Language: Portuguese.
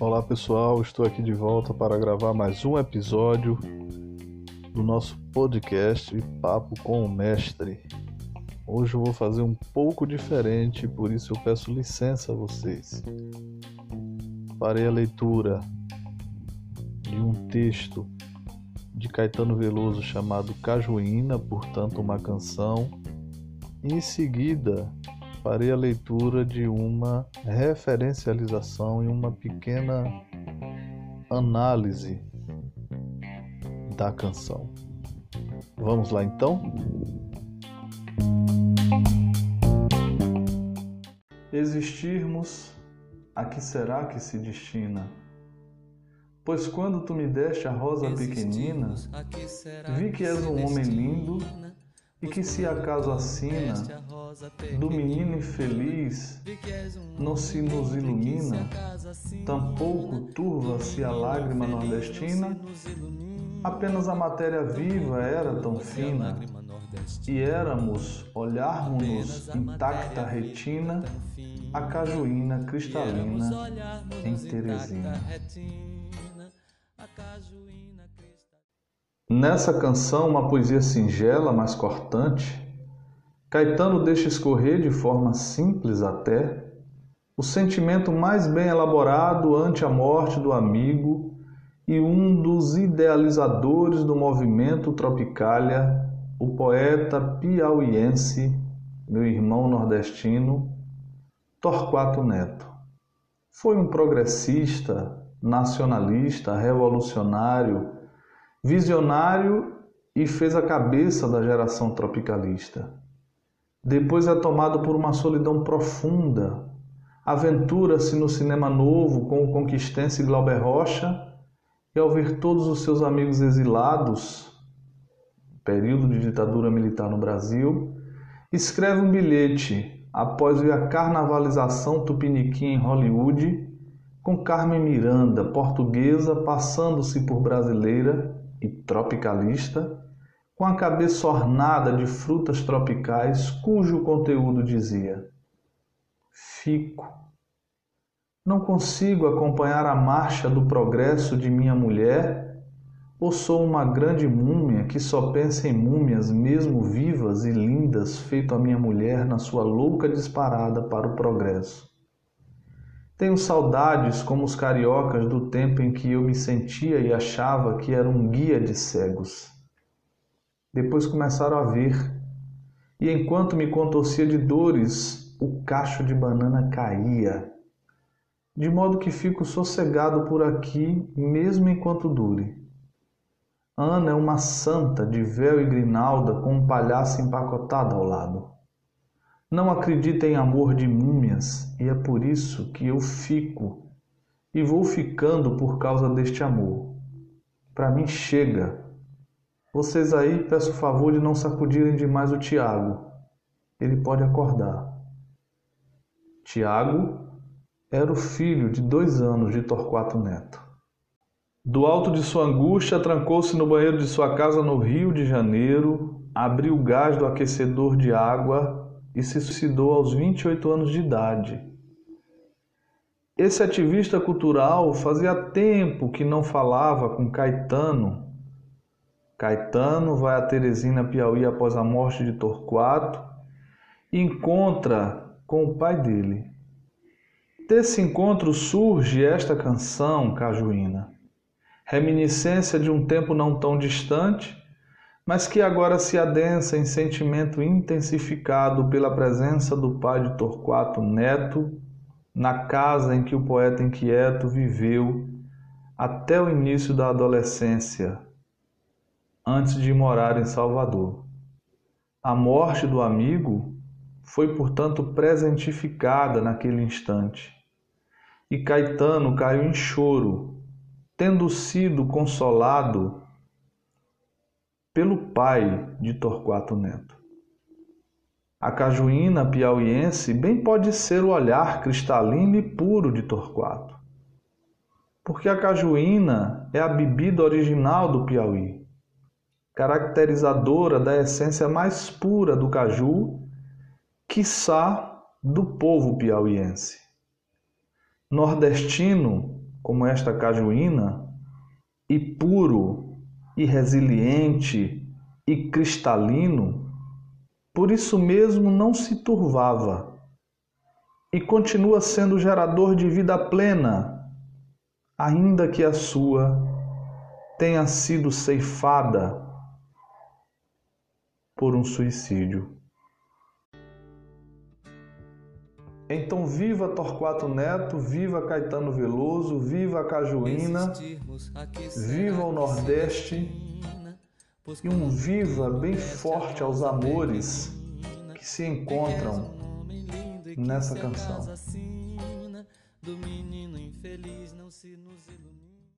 Olá pessoal, estou aqui de volta para gravar mais um episódio do nosso podcast Papo com o Mestre. Hoje eu vou fazer um pouco diferente, por isso eu peço licença a vocês. Farei a leitura de um texto de Caetano Veloso chamado Cajuína, portanto, uma canção. Em seguida, farei a leitura de uma referencialização e uma pequena análise da canção. Vamos lá então? Existirmos, a que será que se destina? Pois quando tu me deste a rosa pequenina, vi que és um homem lindo e que se acaso assina do menino infeliz não se nos ilumina, tampouco turva-se a lágrima nordestina, apenas a matéria viva era tão fina, e éramos, olharmos-nos intacta retina, a cajuína cristalina em Teresina. Nessa canção, uma poesia singela, mas cortante, Caetano deixa escorrer de forma simples até o sentimento mais bem elaborado ante a morte do amigo e um dos idealizadores do movimento Tropicália, o poeta piauiense, meu irmão nordestino, Torquato Neto. Foi um progressista, nacionalista, revolucionário, visionário e fez a cabeça da geração tropicalista. Depois é tomado por uma solidão profunda, aventura-se no cinema novo com o conquistense Glauber Rocha e ao ver todos os seus amigos exilados, período de ditadura militar no Brasil, escreve um bilhete após ver a carnavalização tupiniquim em Hollywood, com Carmen Miranda, portuguesa, passando-se por brasileira e tropicalista, com a cabeça ornada de frutas tropicais, cujo conteúdo dizia: Fico. Não consigo acompanhar a marcha do progresso de minha mulher, ou sou uma grande múmia que só pensa em múmias, mesmo vivas e lindas, feito a minha mulher na sua louca disparada para o progresso. Tenho saudades como os cariocas do tempo em que eu me sentia e achava que era um guia de cegos. Depois começaram a ver, e enquanto me contorcia de dores, o cacho de banana caía, de modo que fico sossegado por aqui, mesmo enquanto dure. Ana é uma santa de véu e grinalda com um palhaço empacotado ao lado. Não acredita em amor de múmias é por isso que eu fico e vou ficando por causa deste amor. Para mim chega vocês aí, peço o favor de não sacudirem demais o Tiago. Ele pode acordar. Tiago era o filho de dois anos de Torquato Neto. Do alto de sua angústia, trancou-se no banheiro de sua casa no Rio de Janeiro, abriu o gás do aquecedor de água e se suicidou aos 28 anos de idade. Esse ativista cultural fazia tempo que não falava com Caetano Caetano vai a Teresina, Piauí, após a morte de Torquato e encontra com o pai dele. Desse encontro surge esta canção cajuína, reminiscência de um tempo não tão distante, mas que agora se adensa em sentimento intensificado pela presença do pai de Torquato Neto na casa em que o poeta inquieto viveu até o início da adolescência, antes de morar em Salvador. A morte do amigo foi, portanto, presentificada naquele instante. E Caetano caiu em choro, tendo sido consolado pelo pai de Torquato Neto. A cajuína piauiense bem pode ser o olhar cristalino e puro de Torquato. Porque a cajuína é a bebida original do Piauí caracterizadora da essência mais pura do caju, quiçá do povo piauiense. Nordestino, como esta cajuína, e puro, e resiliente, e cristalino, por isso mesmo não se turvava e continua sendo gerador de vida plena, ainda que a sua tenha sido ceifada por um suicídio. Então viva Torquato Neto, viva Caetano Veloso, viva a Cajuína, viva o Nordeste e um viva bem forte aos amores que se encontram nessa canção.